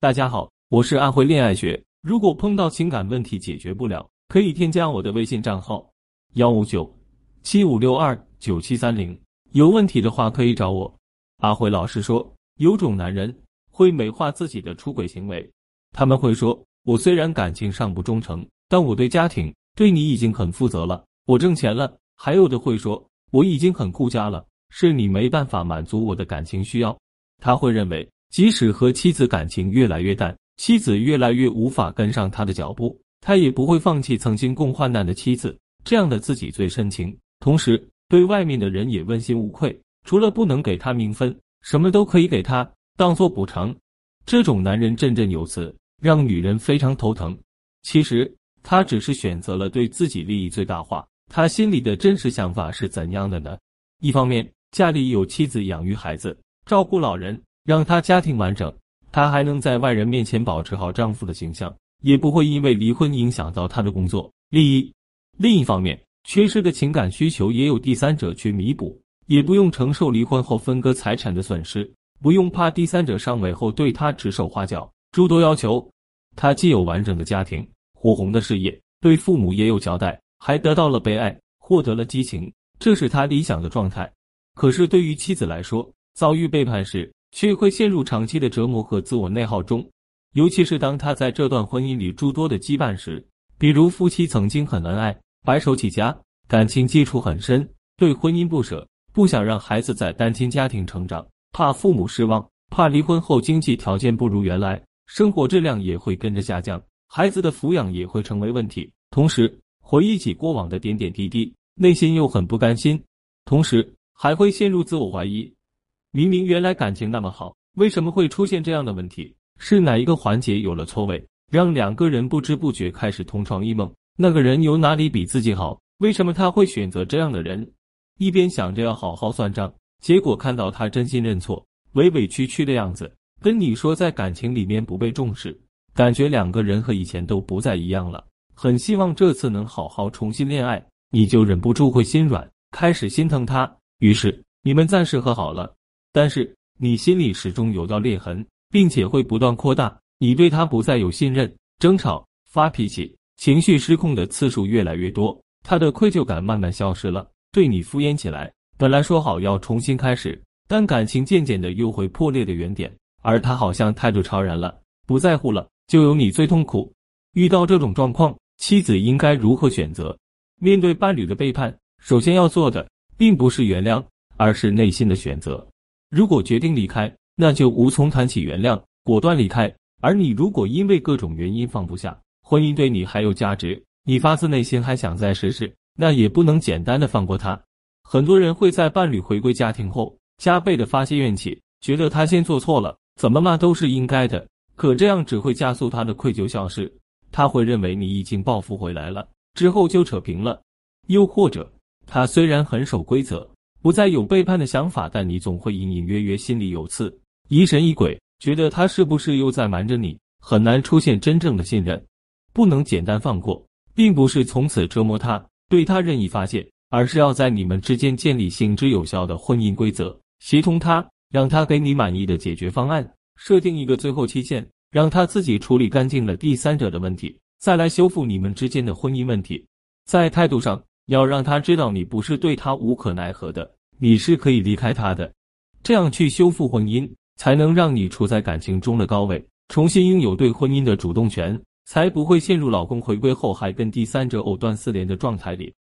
大家好，我是安徽恋爱学。如果碰到情感问题解决不了，可以添加我的微信账号幺五九七五六二九七三零。有问题的话可以找我。阿辉老师说，有种男人会美化自己的出轨行为，他们会说：“我虽然感情上不忠诚，但我对家庭对你已经很负责了，我挣钱了。”还有的会说：“我已经很顾家了，是你没办法满足我的感情需要。”他会认为。即使和妻子感情越来越淡，妻子越来越无法跟上他的脚步，他也不会放弃曾经共患难的妻子。这样的自己最深情，同时对外面的人也问心无愧。除了不能给他名分，什么都可以给他当做补偿。这种男人振振有词，让女人非常头疼。其实他只是选择了对自己利益最大化。他心里的真实想法是怎样的呢？一方面，家里有妻子养育孩子，照顾老人。让她家庭完整，她还能在外人面前保持好丈夫的形象，也不会因为离婚影响到她的工作利益。另一方面，缺失的情感需求也有第三者去弥补，也不用承受离婚后分割财产的损失，不用怕第三者上位后对她指手画脚，诸多要求。她既有完整的家庭、火红的事业，对父母也有交代，还得到了被爱，获得了激情，这是他理想的状态。可是对于妻子来说，遭遇背叛时，却会陷入长期的折磨和自我内耗中，尤其是当他在这段婚姻里诸多的羁绊时，比如夫妻曾经很恩爱，白手起家，感情基础很深，对婚姻不舍，不想让孩子在单亲家庭成长，怕父母失望，怕离婚后经济条件不如原来，生活质量也会跟着下降，孩子的抚养也会成为问题。同时回忆起过往的点点滴滴，内心又很不甘心，同时还会陷入自我怀疑。明明原来感情那么好，为什么会出现这样的问题？是哪一个环节有了错位，让两个人不知不觉开始同床异梦？那个人有哪里比自己好？为什么他会选择这样的人？一边想着要好好算账，结果看到他真心认错、委委屈屈的样子，跟你说在感情里面不被重视，感觉两个人和以前都不再一样了。很希望这次能好好重新恋爱，你就忍不住会心软，开始心疼他。于是你们暂时和好了。但是你心里始终有道裂痕，并且会不断扩大。你对他不再有信任，争吵、发脾气、情绪失控的次数越来越多，他的愧疚感慢慢消失了，对你敷衍起来。本来说好要重新开始，但感情渐渐的又会破裂的原点。而他好像态度超然了，不在乎了，就有你最痛苦。遇到这种状况，妻子应该如何选择？面对伴侣的背叛，首先要做的并不是原谅，而是内心的选择。如果决定离开，那就无从谈起原谅，果断离开。而你如果因为各种原因放不下，婚姻对你还有价值，你发自内心还想再试试，那也不能简单的放过他。很多人会在伴侣回归家庭后，加倍的发泄怨气，觉得他先做错了，怎么骂都是应该的。可这样只会加速他的愧疚消失，他会认为你已经报复回来了，之后就扯平了。又或者，他虽然很守规则。不再有背叛的想法，但你总会隐隐约约心里有刺，疑神疑鬼，觉得他是不是又在瞒着你，很难出现真正的信任。不能简单放过，并不是从此折磨他，对他任意发泄，而是要在你们之间建立行之有效的婚姻规则，协同他，让他给你满意的解决方案，设定一个最后期限，让他自己处理干净了第三者的问题，再来修复你们之间的婚姻问题。在态度上。要让他知道你不是对他无可奈何的，你是可以离开他的，这样去修复婚姻，才能让你处在感情中的高位，重新拥有对婚姻的主动权，才不会陷入老公回归后还跟第三者藕断丝连的状态里。